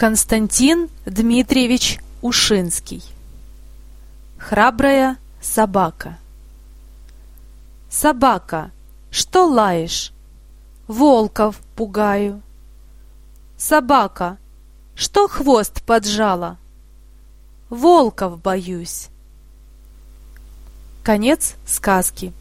Константин Дмитриевич Ушинский Храбрая собака Собака, что лаешь? Волков пугаю. Собака, что хвост поджала? Волков боюсь. Конец сказки.